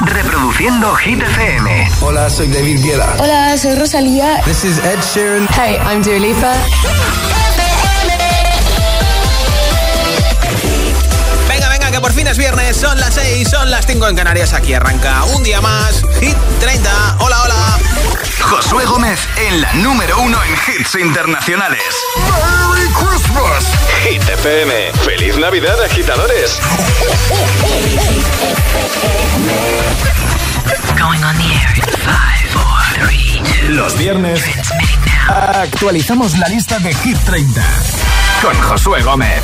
Reproduciendo Hit FM. Hola, soy David Guetta. Hola, soy Rosalía. This is Ed Sheeran. Hey, I'm Dua Lipa. Por fin es viernes, son las 6, son las 5 en Canarias, aquí arranca un día más, Hit 30, hola, hola. Josué Gómez en la número uno en hits internacionales. ¡Merry Christmas! Hit FM. ¡Feliz Navidad, agitadores! Going on the air in five, four, three, two. Los viernes actualizamos la lista de Hit 30 Con Josué Gómez.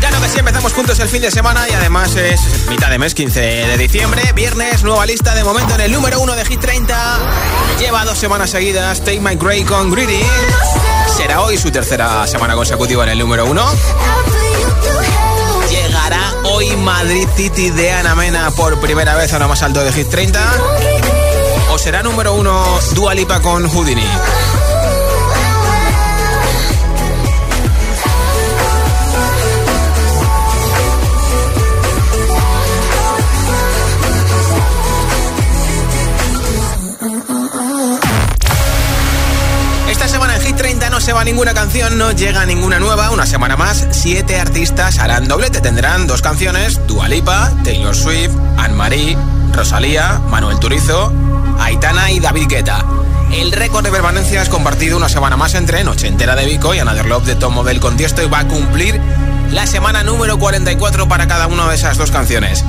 Claro que sí, empezamos juntos el fin de semana y además es mitad de mes, 15 de diciembre, viernes, nueva lista de momento en el número uno de Hit 30. Lleva dos semanas seguidas, Take My Grey con Greedy. Será hoy su tercera semana consecutiva en el número uno. Llegará hoy Madrid City de Ana Mena por primera vez a lo más alto de Hit 30. ¿O será número uno Dua Lipa con Houdini? Se va ninguna canción, no llega ninguna nueva. Una semana más, siete artistas harán doblete. Tendrán dos canciones, Dua Lipa, Taylor Swift, Anne-Marie, Rosalía, Manuel Turizo, Aitana y David Guetta. El récord de permanencia es compartido una semana más entre Noche Entera de Vico y Another Love de Tom Model con Tiesto y va a cumplir la semana número 44 para cada una de esas dos canciones.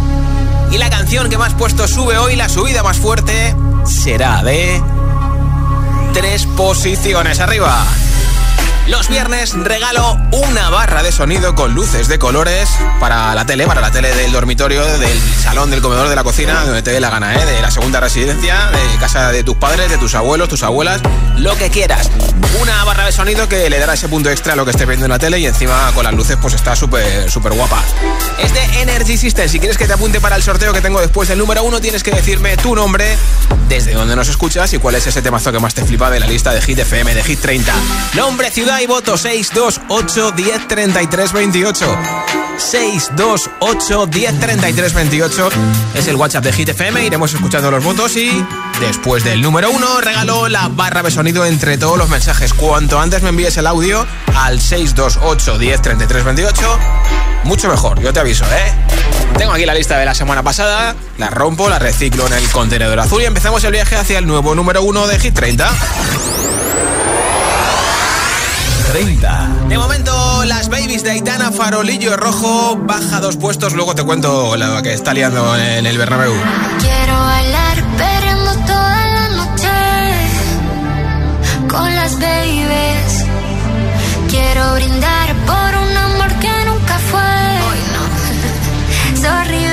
Y la canción que más puesto sube hoy, la subida más fuerte, será de tres posiciones arriba. Los viernes regalo una barra de sonido con luces de colores para la tele, para la tele del dormitorio, del salón, del comedor, de la cocina, donde te dé la gana, ¿eh? de la segunda residencia, de casa de tus padres, de tus abuelos, tus abuelas, lo que quieras. Una barra de sonido que le dará ese punto extra a lo que estés viendo en la tele y encima con las luces pues está súper, súper guapa. Es de Energy System. Si quieres que te apunte para el sorteo que tengo después del número uno, tienes que decirme tu nombre, desde dónde nos escuchas y cuál es ese temazo que más te flipa de la lista de Hit FM, de Hit 30. Nombre, ciudad y voto 628 10 33 28. 628 10 33 28 es el WhatsApp de Hit FM. Iremos escuchando los votos y después del número uno regalo la barra de sonido entre todos los mensajes. Cuanto antes me envíes el audio al 628 10 33 28, mucho mejor, yo te aviso, ¿eh? Tengo aquí la lista de la semana pasada, la rompo, la reciclo en el contenedor azul y empezamos el viaje hacia el nuevo número uno de Hit 30. 30 De momento, las babies de Aitana Farolillo Rojo baja dos puestos. Luego te cuento lo que está liando en el Bernabéu. Quiero bailar perreando toda la noche con las babies. Quiero brindar por un amor que nunca fue. Sorry, baby, sorry.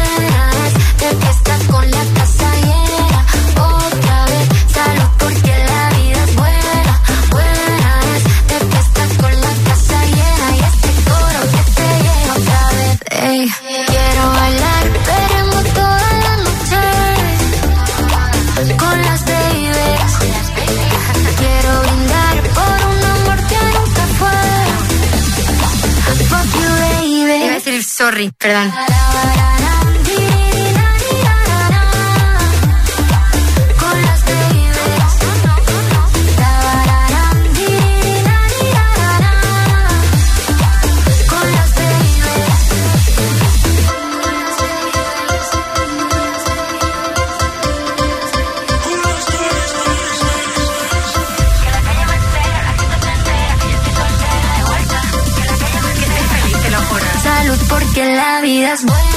quiero bailar, perreando toda la noche con las babies. Quiero brindar por un amor que nunca fue. Fuck you, baby. Iba a decir sorry, perdón. Porque la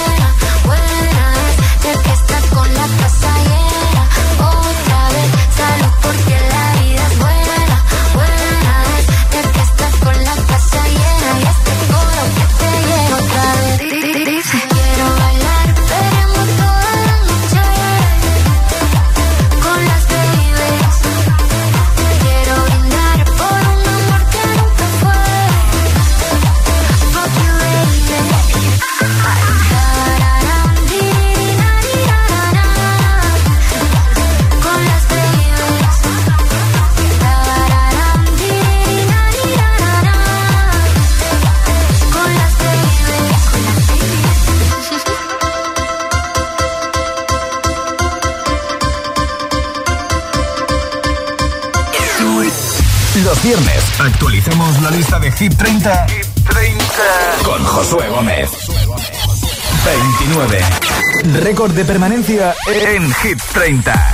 actualicemos la lista de Hit 30, Hit 30. con Josué Gómez. 29. Récord de permanencia en Hit 30.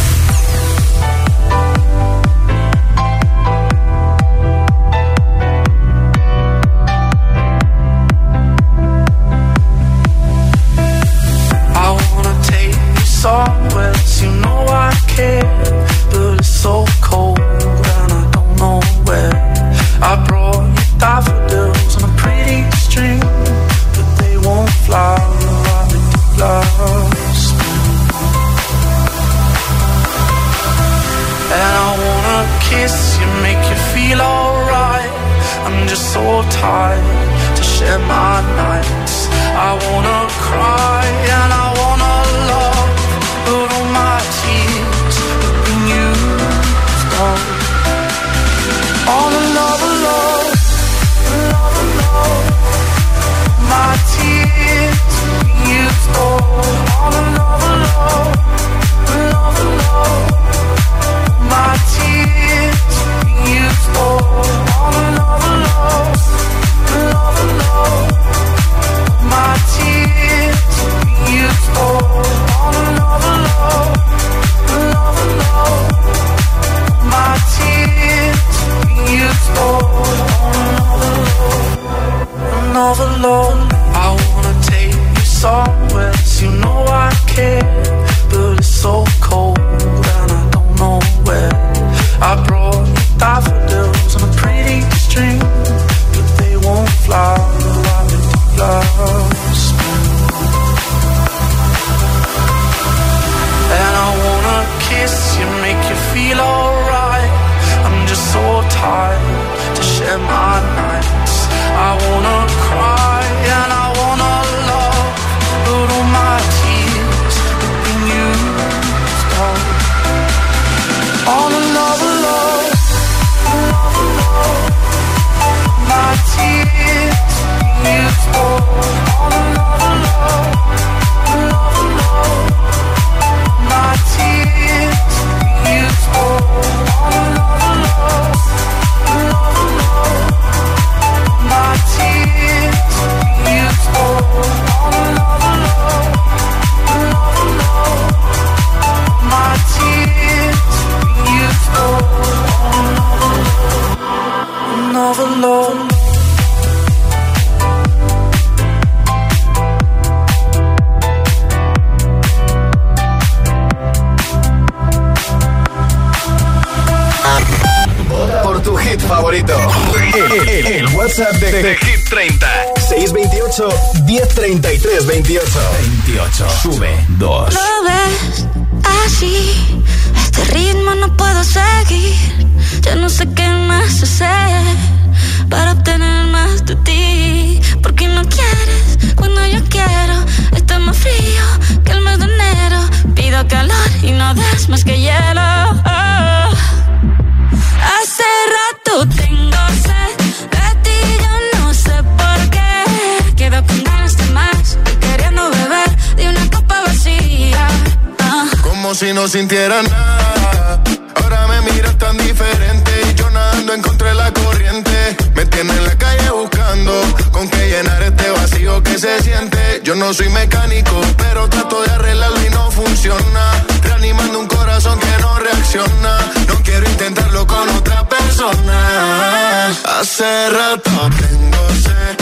Funciona. Pero no quieres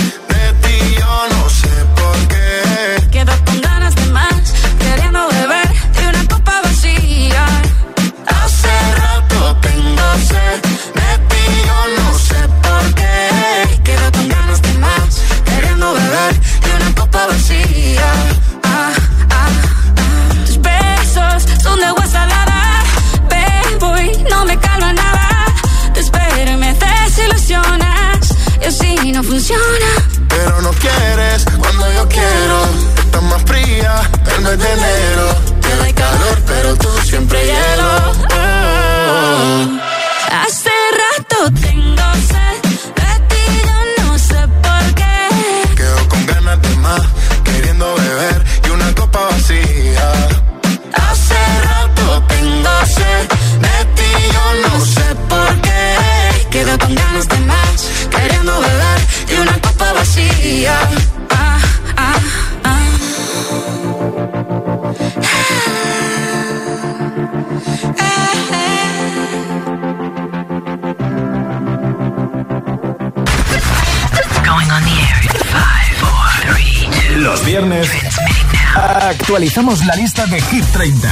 viernes actualizamos la lista de Hit 30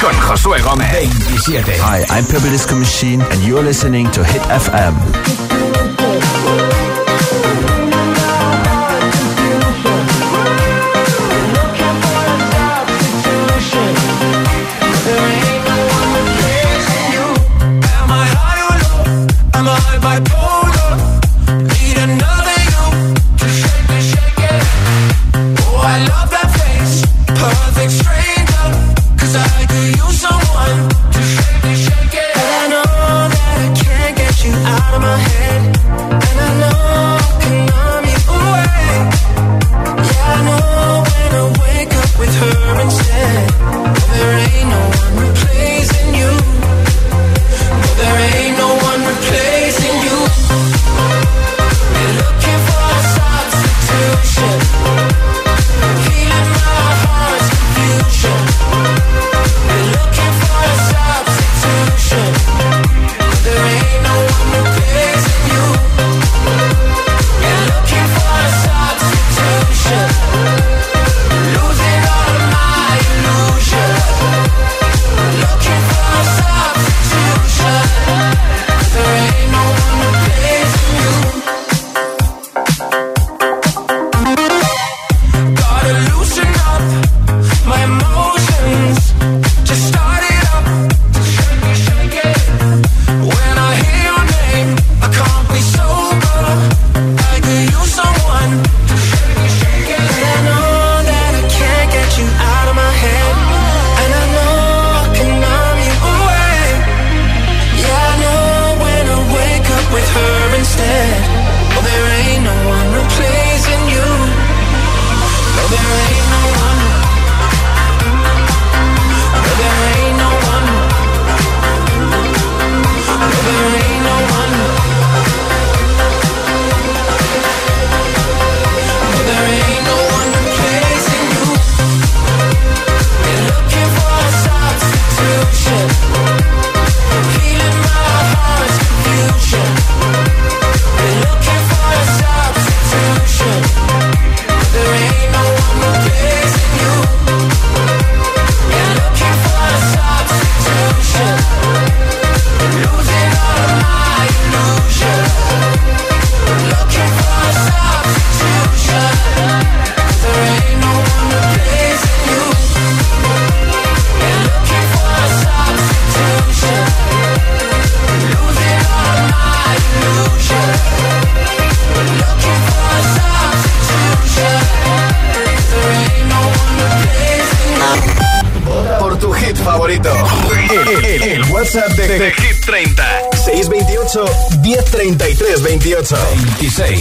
con Josué Gómez. 27. Hi, I'm Pebble Disco Machine and you're listening to Hit FM. 26.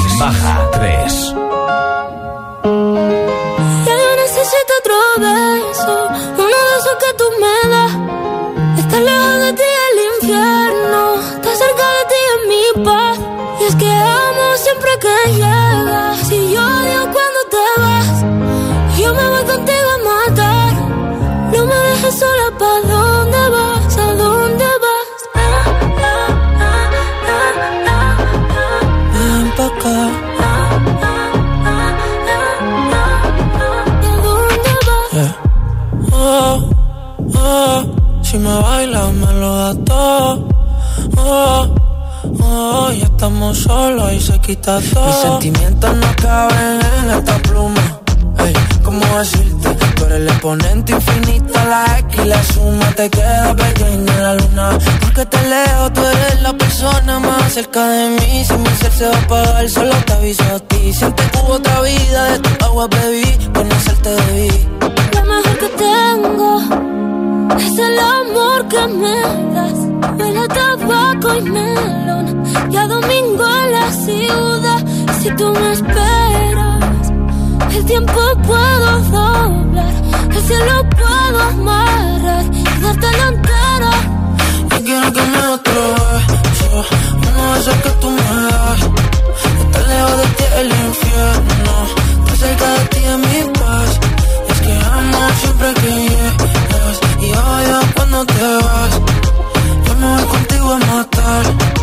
Solo te aviso a ti. Siente que hubo otra vida, de tu agua bebí, conocerte debí. Lo mejor que tengo es el amor que me das. Huele a tabaco y melón y a domingo en la ciudad. Si tú me esperas, el tiempo puedo doblar, el cielo puedo amarrar y darte la entera. Yo quiero que me otro beso, uno de esos que tú me das. Lejos de ti el infierno, estar cerca de ti es mi paz. Es que amo siempre que llegas y odio cuando te vas. Yo me voy contigo a matar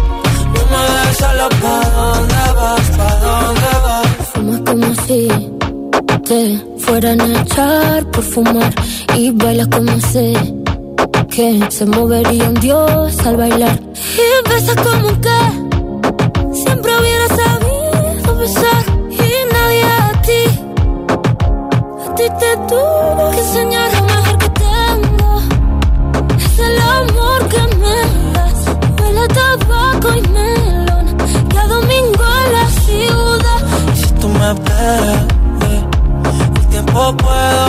me dejes solo, ¿pa' dónde vas? ¿Pa' dónde vas? Fumas como si te fueran a echar por fumar y bailas como sé que se movería un dios al bailar y besas como que siempre hubiera sabido a ti te tuvo que enseñar lo mejor que tengo. Es el amor que me das. Huele a tabaco y melón. Y a domingo en la ciudad. Y si tú me esperas tiempo puedo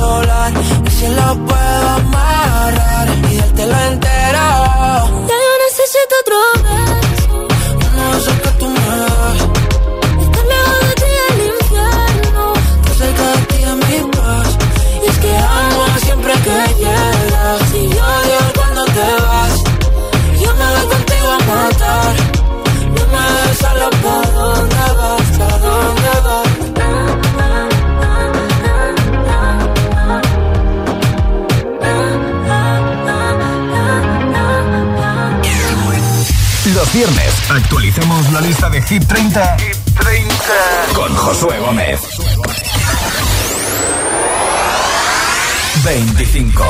doblar. Y si lo puedo amarrar y dártelo entero. Ya yo necesito otro beso. Viernes actualicemos la lista de Hit 30, Hit 30. con Josué Gómez. 25.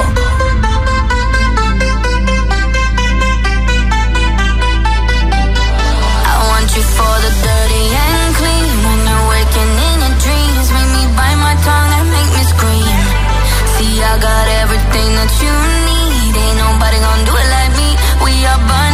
I want you for the dirty and clean. When you're waking in your dreams, make me bite my tongue and make me scream. See, I got everything that you need. Ain't nobody gonna do it like me. We are burning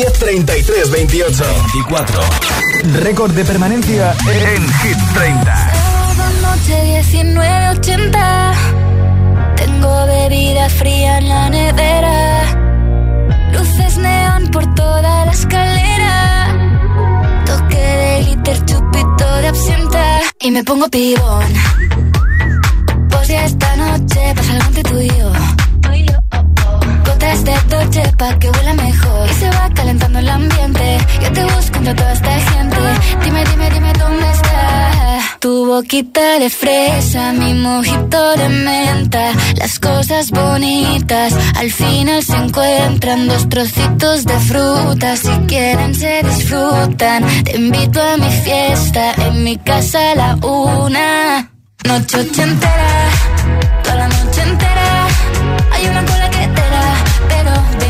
628 1033 28. 24. Récord de permanencia en Hit 30. Sábado noche 1980. Tengo bebida fría en la nevera. Luces neón por toda la escalera. Toque de glitter, chupito de absenta. Y me pongo pibón. Pues ya esta noche pasa algo entre tú y yo. Gotas de Dolce pa' que huela mejor se va calentando el ambiente. Yo te busco entre toda esta gente Dime, dime, dime dónde está Tu boquita de fresa Mi mojito de menta. Las cosas bonitas Al final se encuentran. Dos trocitos de fruta Si quieren se disfrutan. Te invito a mi fiesta En mi casa a la una. Noche ochentera Toda la noche entera. Hay una cola que te da Pero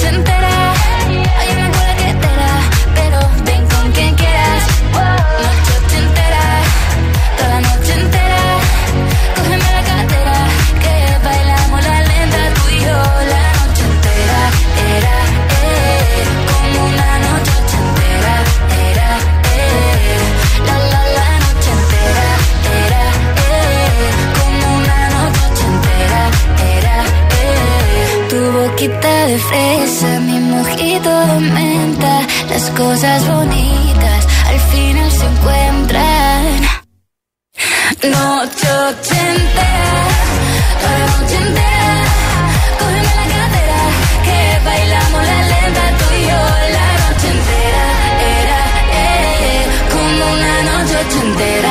de fresa, mi mojito de menta, las cosas bonitas al final se encuentran. Noche entera, toda la noche entera, cógeme la cadera, que bailamos la lenta tú y yo. La noche entera, era, eh, como una noche entera,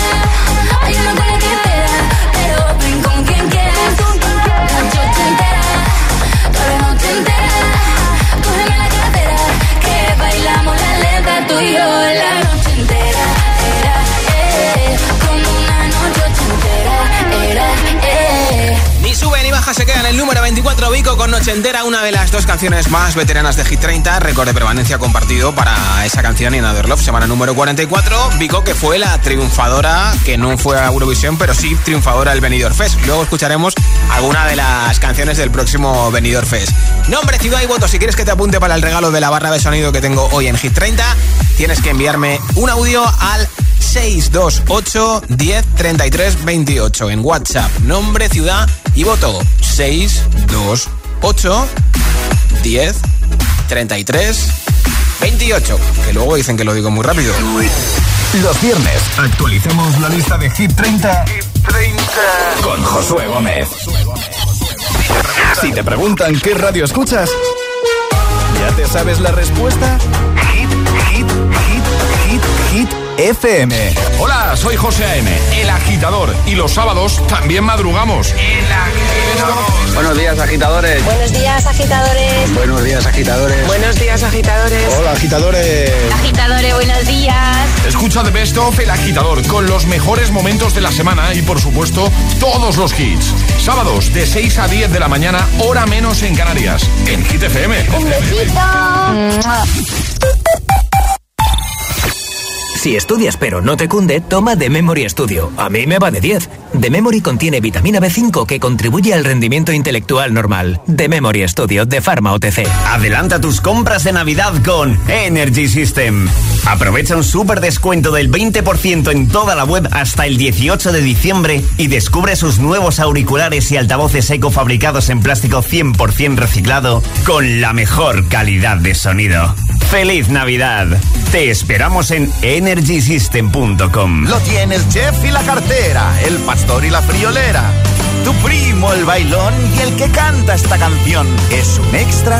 Vico con Noche Entera, una de las dos canciones más veteranas de Hit 30, récord de permanencia compartido para esa canción y Another Love, semana número 44. Vico que fue la triunfadora, que no fue a Eurovisión, pero sí triunfadora del Benidorm Fest. Luego escucharemos alguna de las canciones del próximo Benidorm Fest. Nombre, ciudad y voto. Si quieres que te apunte para el regalo de la barra de sonido que tengo hoy en Hit 30, tienes que enviarme un audio al 628 10 33 28 en WhatsApp. Nombre, ciudad y voto. 628 10 33 28. Que luego dicen que lo digo muy rápido. Los viernes actualicemos la lista de Hit 30, con Josué Gómez. Si te preguntan qué radio escuchas, ¿ya te sabes la respuesta? Hit, hit, hit, hit, hit. FM. Hola, soy José A.M., el agitador. Y los sábados también madrugamos. El agitador. Buenos días, agitadores. Buenos días, agitadores. Buenos días, agitadores. Buenos días, agitadores. Hola, agitadores. Agitadores, buenos días. Escucha The Best of El Agitador con los mejores momentos de la semana y, por supuesto, todos los hits. Sábados de 6 a 10 de la mañana, hora menos en Canarias. En Hit FM. Un besito. Si estudias pero no te cunde, toma The Memory Studio. A mí me va de 10. The Memory contiene vitamina B5 que contribuye al rendimiento intelectual normal. The Memory Studio de Pharma OTC. Adelanta tus compras de Navidad con Energy System. Aprovecha un súper descuento del 20% en toda la web hasta el 18 de diciembre y descubre sus nuevos auriculares y altavoces eco fabricados en plástico 100% reciclado con la mejor calidad de sonido. ¡Feliz Navidad! Te esperamos en energysystem.com. Lo tiene el chef y la cartera, el pastor y la friolera, tu primo el bailón y el que canta esta canción. Es un extra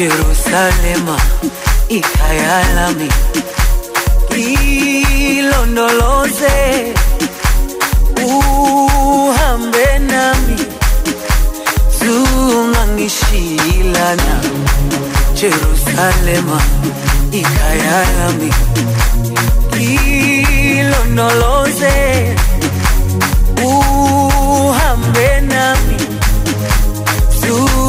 Jerusalema ikayalami. Ilondoloze uhambe nami. Zungangishilana Jerusalema ikayalami. Ilondoloze uhambe nami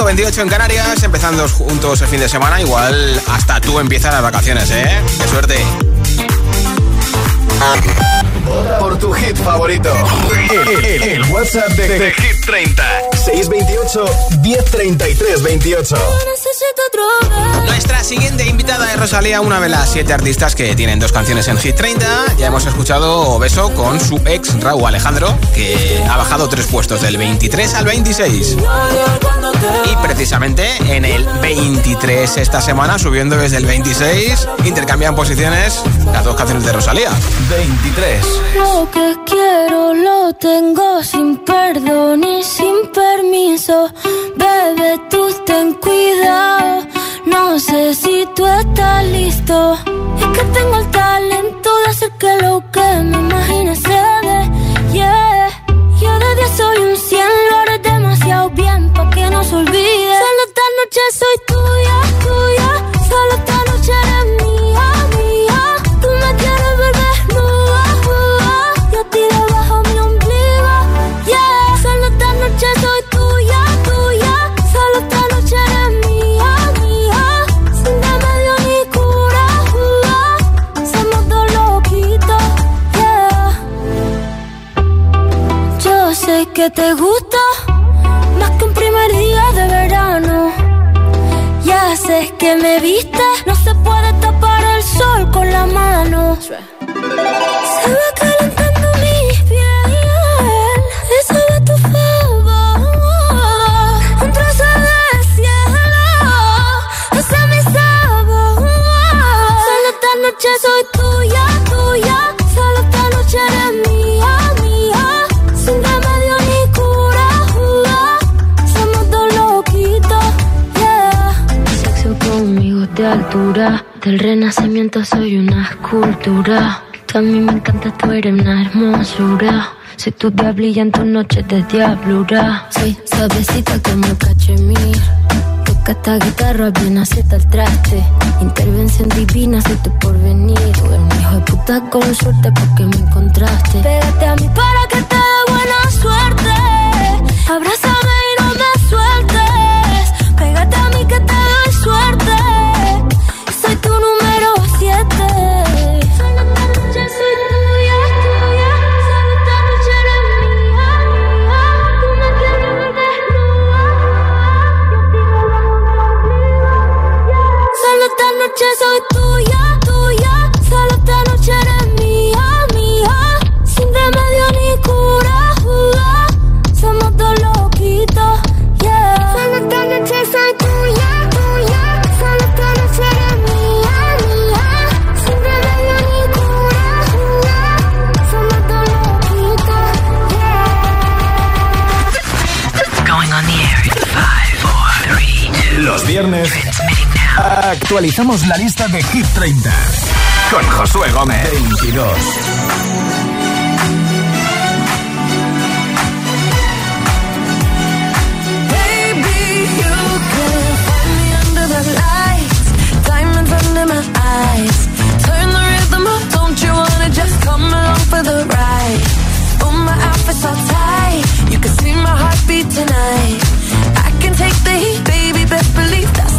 28, las 5 y 28 en Canarias, empezando juntos el fin de semana. Igual hasta tú empiezas las vacaciones, ¿eh? ¡Qué suerte! Por tu hit favorito. El, el WhatsApp de, de, Hit 30. 628 1033 28. Nuestra siguiente invitada es Rosalía, una de las siete artistas que tienen dos canciones en Hit 30. Ya hemos escuchado Beso con su ex Raúl Alejandro, que ha bajado tres puestos del 23 al 26. Y precisamente en el 23 esta semana, subiendo desde el 26, intercambian posiciones las dos canciones de Rosalía. 23. Lo que quiero lo tengo sin perdón y sin permiso. Bebe, tú ten cuidado. No sé si tú estás listo. Es que tengo el talento de hacer que lo que me imagine se dé. Yeah. Yo de 10 soy un 100, lo haré demasiado bien pa' olvide. Solo esta noche soy tuya, tuya. Solo esta noche eres mía, mía. Tú me quieres ver desnuda, nuda. Yo ti debajo mi ombligo, yeah. Solo esta noche soy tuya, tuya. Solo esta noche eres mía, mía. Sin remedio ni cura, uh, somos dos loquitos, yeah. Yo sé que te gusta que me viste, no se puede tapar el sol con la mano. Se va calentando mi piel, eso de tu favor. Un trozo de cielo, ese es mi sabor. Solo esta noche soy altura, del renacimiento soy una escultura. Tú a mí me encanta, tú eres una hermosura. Soy tu diablilla en tus noches de diablura. Soy suavecita como cachemir. Toca esta guitarra, bien acierta el traste. Intervención divina, soy tu porvenir. Tú eres un hijo de puta con suerte porque me encontraste. Pégate a mí para actualizamos la lista de Hit 30 con Josué Gómez. 22. Baby, you can find me under the lights, diamonds under my eyes. Turn the rhythm up, don't you wanna just come along for the ride? Oh, my outfit's all tight, you can see my heartbeat tonight. I can take the heat, baby, best believe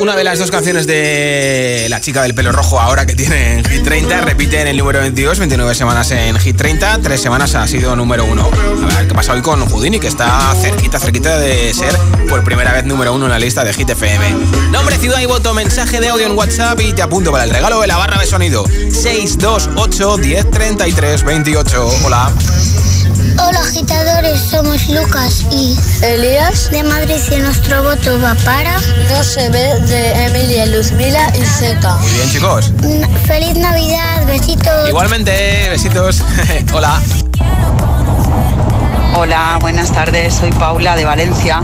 una de las dos canciones de la chica del pelo rojo ahora que tiene en Hit 30, repite en el número 22, 29 semanas en Hit 30, tres semanas ha sido número uno. A ver qué pasa hoy con Houdini, que está cerquita, cerquita de ser por primera vez número uno en la lista de Hit FM. Nombre, ciudad y voto, mensaje de audio en WhatsApp y te apunto para el regalo de la barra de sonido. 628 1033 28. Hola. Hola agitadores, somos Lucas y Elías de Madrid y nuestro voto va para No se ve de Emilia, Luzmila y Zeta. Muy bien chicos. Feliz Navidad, besitos. Igualmente, besitos. Hola. Hola, buenas tardes, soy Paula de Valencia.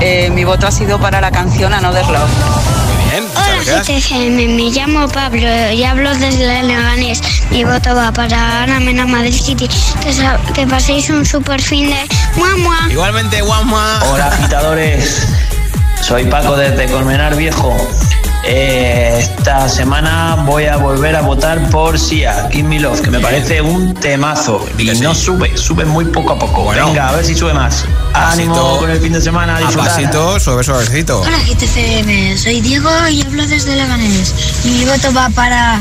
Eh, mi voto ha sido para la canción Another Love. Hola GTGM, me llamo Pablo y hablo desde Leganés. Mi voto va para Ana Mena Madrid City. Que, que paséis un super fin de Muamua. Igualmente, Muamua. Hola agitadores, soy Paco desde Colmenar Viejo. Eh, esta semana voy a volver a votar por Sia, Give Me Love, que me parece un temazo. Y no sube, sube muy poco a poco. Bueno. Venga, a ver si sube más. Ánimo Pasito. con el fin de semana. a A disfrutar. pasito, suave, suavecito. Hola GTCM, soy Diego y hablo desde Leganés. Mi voto va para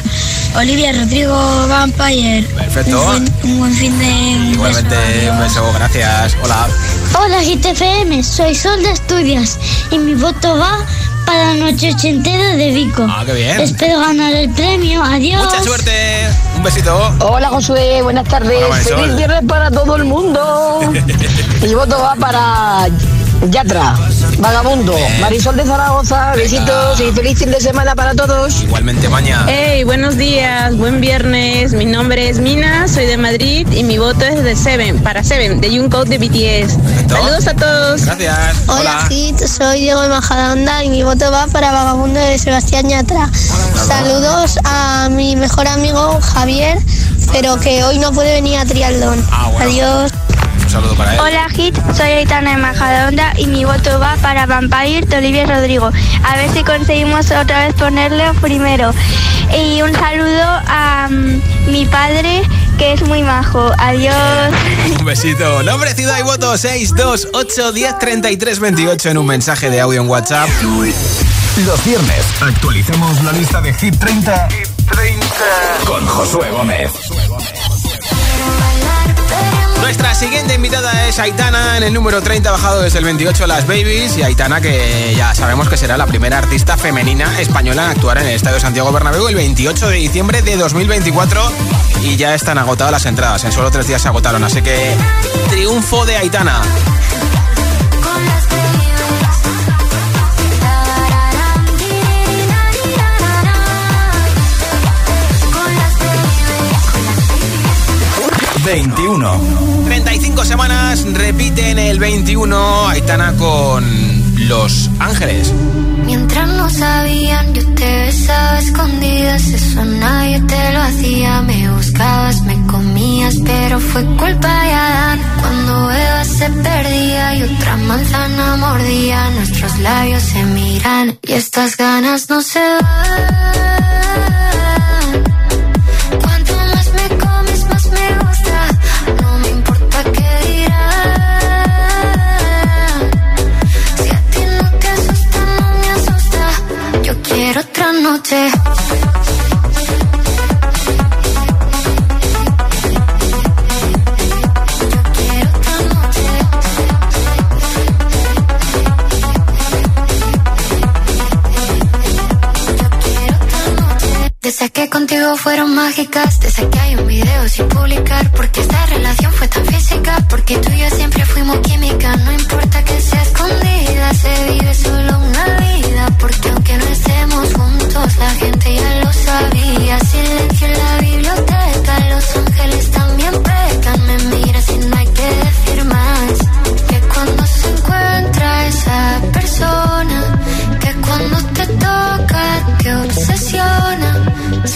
Olivia Rodrigo Vampire. Perfecto. Un, buen- un buen fin de... Igualmente, un beso, gracias. Hola. Hola GTFM, soy Sol de Asturias y mi voto va para la noche ochentera de Vico. Ah, qué bien. Espero ganar el premio, adiós. Mucha suerte. Un besito. Hola Josué, buenas tardes. Hola. Feliz viernes para todo el mundo. Mi voto va para Yatra, Vagabundo, Marisol de Zaragoza. Besitos y feliz fin de semana para todos. Igualmente, mañana. Hey, buenos días, buen viernes. Mi nombre es Mina, soy de Madrid y mi voto es de Seven, para Seven, de Jungkook de BTS. Saludos a todos. Gracias. Hola, Hit, soy Diego de Majadahonda y mi voto va para Vagabundo de Sebastián Yatra. Saludos a mi mejor amigo Javier, pero que hoy no puede venir a Trialdón. Ah, bueno. Adiós. Un saludo para él. Hola Hit, soy Aitana de Majadahonda y mi voto va para Vampire de Olivia Rodrigo. A ver si conseguimos otra vez ponerle primero. Y un saludo a mm, mi padre que es muy majo. Adiós. Un besito. Nombre, ciudad y voto 628 10 33 28 en un mensaje de audio en WhatsApp. Los viernes actualizamos la lista de Hit 30, con Josué Gómez. Nuestra siguiente invitada es Aitana en el número 30, bajado desde el 28 Las Babies. Y Aitana, que ya sabemos que será la primera artista femenina española en actuar en el Estadio Santiago Bernabéu el 28 de diciembre de 2024. Y ya están agotadas las entradas, en solo tres días se agotaron. Así que triunfo de Aitana. Con 21. 35 semanas, repiten el 21 Aitana con Los Ángeles. Mientras no sabían, yo te besaba escondidas, eso nadie te lo hacía. Me buscabas, me comías, pero fue culpa de Adán. Cuando Eva se perdía y otra manzana mordía, nuestros labios se miran y estas ganas no se van. Fueron mágicas, desde que hay un video sin publicar, porque esta relación fue tan física, porque tú y yo siempre fuimos química, no importa que sea escondida, se vive solo una vida, porque aunque no estemos juntos, la gente ya lo sabía, silencio en la biblioteca, los ángeles también pecan, me miras y no hay que decir más, que cuando se encuentra esa persona, que cuando te toca te obsesiona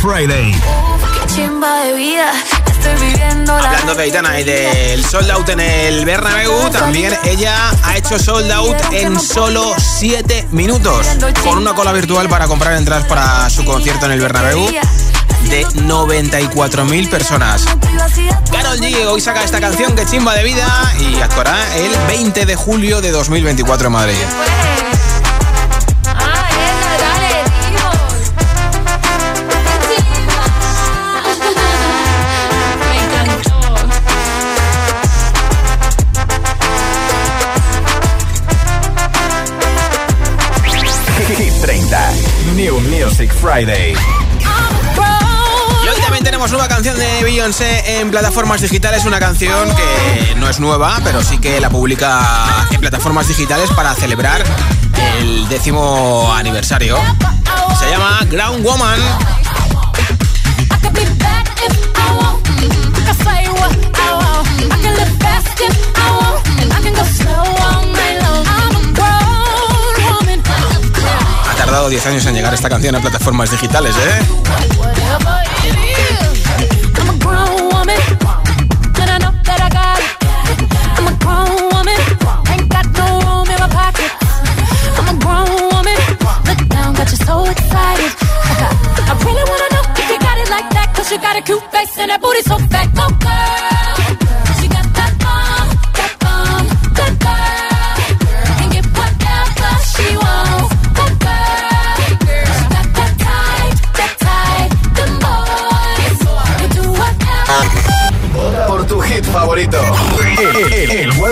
Friday. Qué chimba de vida, estoy viviendo la Hablando de Aitana y del sold out en el Bernabéu, también ella ha hecho sold out en solo 7 minutos, con una cola virtual para comprar entradas para su concierto en el Bernabéu de 94.000 personas. Carol G hoy saca esta canción que chimba de vida y actuará el 20 de julio de 2024 en Madrid. Music Friday. Y hoy también tenemos nueva canción de Beyoncé en plataformas digitales, una canción que no es nueva, pero sí que la publica en plataformas digitales para celebrar el décimo aniversario. Se llama Ground Woman. Tardado 10 años en llegar esta canción a plataformas digitales, ¿eh?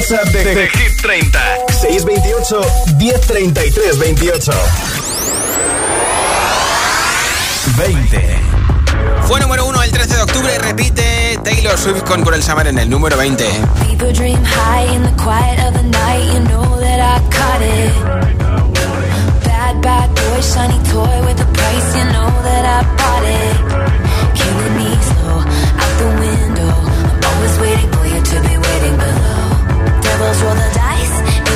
WhatsApp de, de Hit 30. 628 1033 28. 20. Fue número uno el 13 de octubre, repite Taylor Swift con Cruel Summer en el número 20. People dream high in the quiet of the night. You know that I caught it. Bad, bad boy, shiny toy with a price. You know that I bought it. Killing me slow out the window. I'm always waiting for you to be waiting below.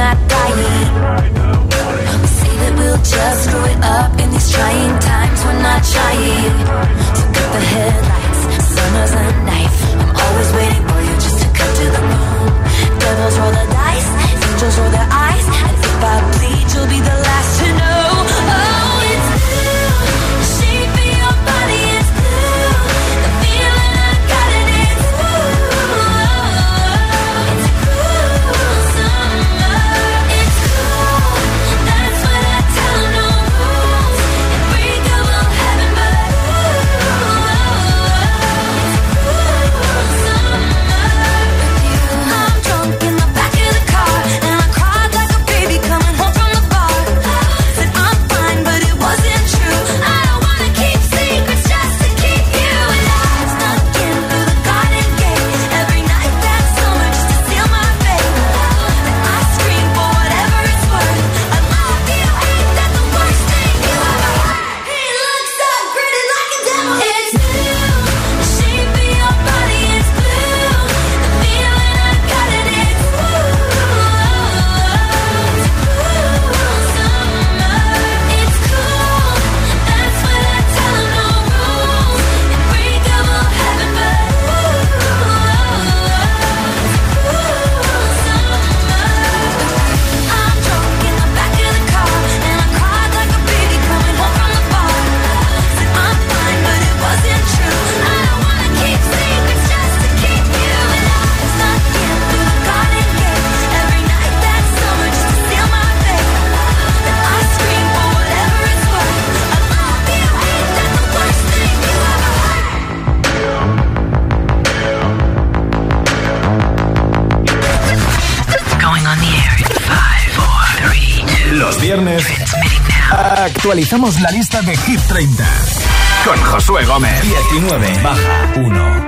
not dying. We say that we'll just screw it up in these trying times. We're not trying to cut the headlights. Summer's a knife. I'm always waiting for you just to come to the moon. Devils roll the dice, angels roll their eyes. And if I bleed, you'll be the last. actualizamos la lista de Hit 30. Con Josué Gómez. 19. Baja 1.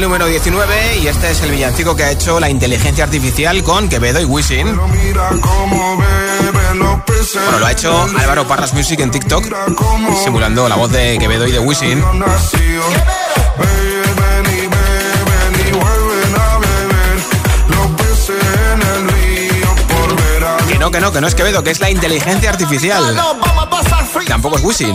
número 19 y este es el villancico que ha hecho la inteligencia artificial con Quevedo y Wisin. Bueno, lo ha hecho Álvaro Parras Music en TikTok, simulando la voz de Quevedo y de Wisin. Que no, que no, que no es Quevedo, que es la inteligencia artificial. Tampoco es Wisin.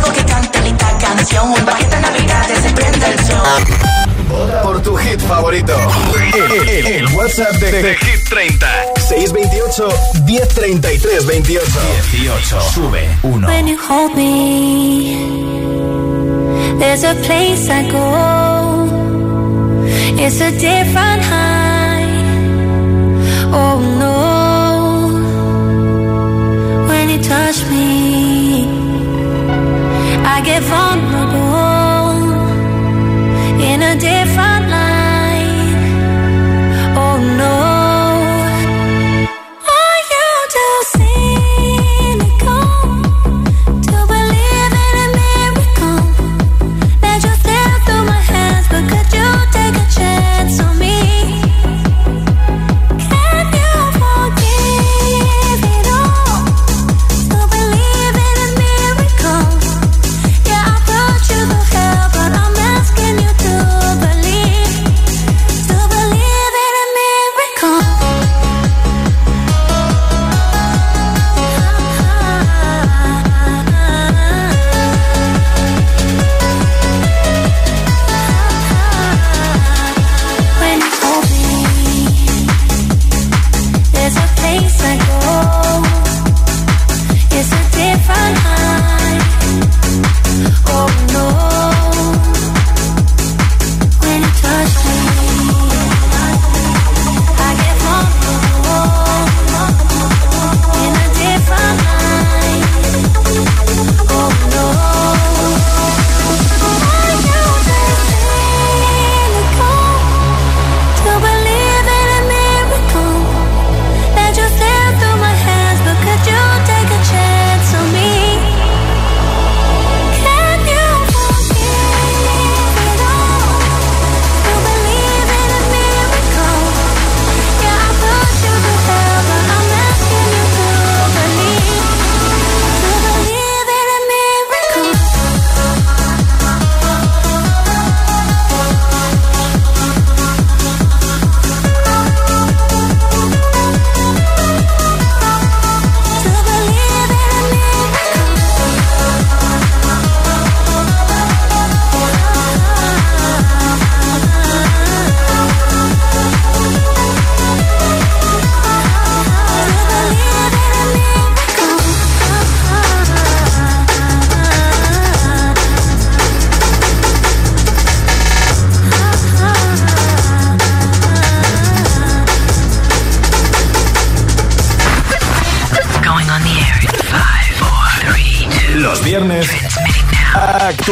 El WhatsApp de, de, de Hit 30. 628 1033 28. 18. Sube 1. When you hold me, there's a place I go. It's a different high. Oh no. When you touch me, I get vulnerable.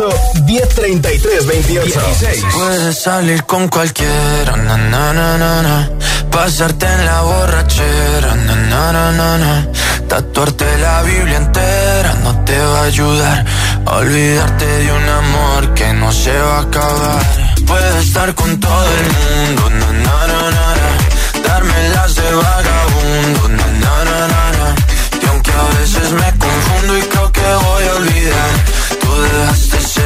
628 1033 28. 16. Puedes salir con cualquiera, na, na, na, na, na. pasarte en la borrachera, na, na, na, na, na. tatuarte la Biblia entera no te va a ayudar a olvidarte de un amor que no se va a acabar. Puedes estar con todo el mundo, na, na, na, na, na. darme las de vagabundo, na, na, na, na, na. y aunque a veces me confundo y creo que voy a olvidar,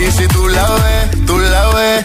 Y si tú la ves, tú la ves,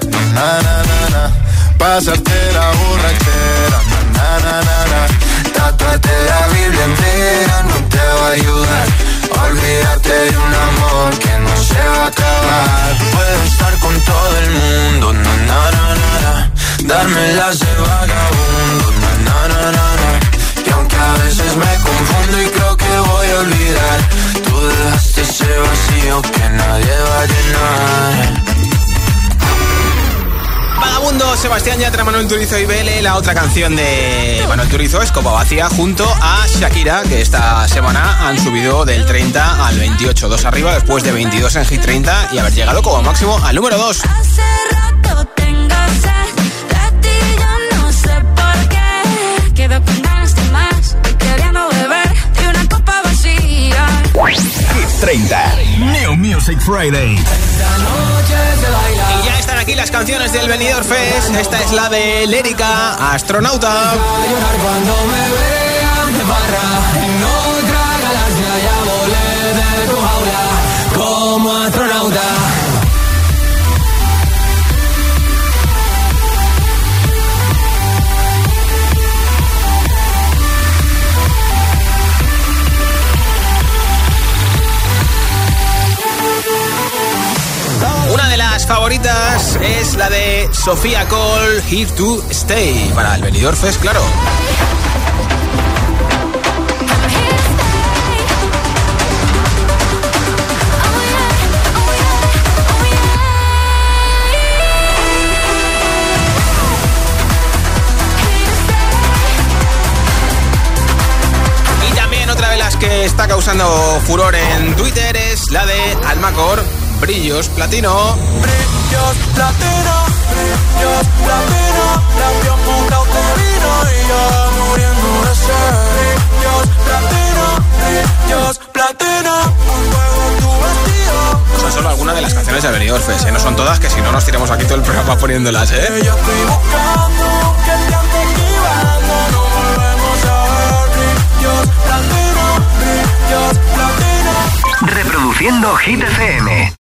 na, na, na, na. Pasarte la borrachera, na, na, na, na. Tatuarte la Biblia entera no te va a ayudar. Olvídate de un amor que no se va a acabar. Puedo estar con todo el mundo, na, na, na, na. Darme las de vagabundo, na, na, na, na, na. Aunque a veces me confundo y creo que voy a olvidar, tú dejaste ese vacío que nadie va a llenar. Vagabundo, Sebastián Yatra, Manuel Turizo y Vele, la otra canción de Manuel Turizo es Copa Vacía junto a Shakira, que esta semana han subido del 30 al 28, dos arriba después de 22 en Hit 30 y haber llegado como máximo al número 2. Hace rato tengo sed de ti, yo no sé por qué. Quedo con ganas de más y queriendo beber de una copa vacía. Hit 30. New Music Friday. Y ya están aquí las canciones del Benidorm Fest. Esta es la de Lérica, Astronauta. Favoritas es la de Sofía Cole, Here to Stay, para el Benidorm Fest, claro. Que está causando furor en Twitter es la de Almacor, Brillos Platino. Brillos platino, brillos platino, mojados de vino y yo muriendo de sed. Brillos platino, brillos platino, un juego tu vestido. Son solo algunas de las canciones de Benidorm Fest, ¿eh? No son todas, que si no nos tiramos aquí todo el programa poniéndolas, ¿eh? Yo estoy buscando que el tiempo esquivando, no volvemos a ver. Brillos platino, brillos platino. Reproduciendo Hit FM.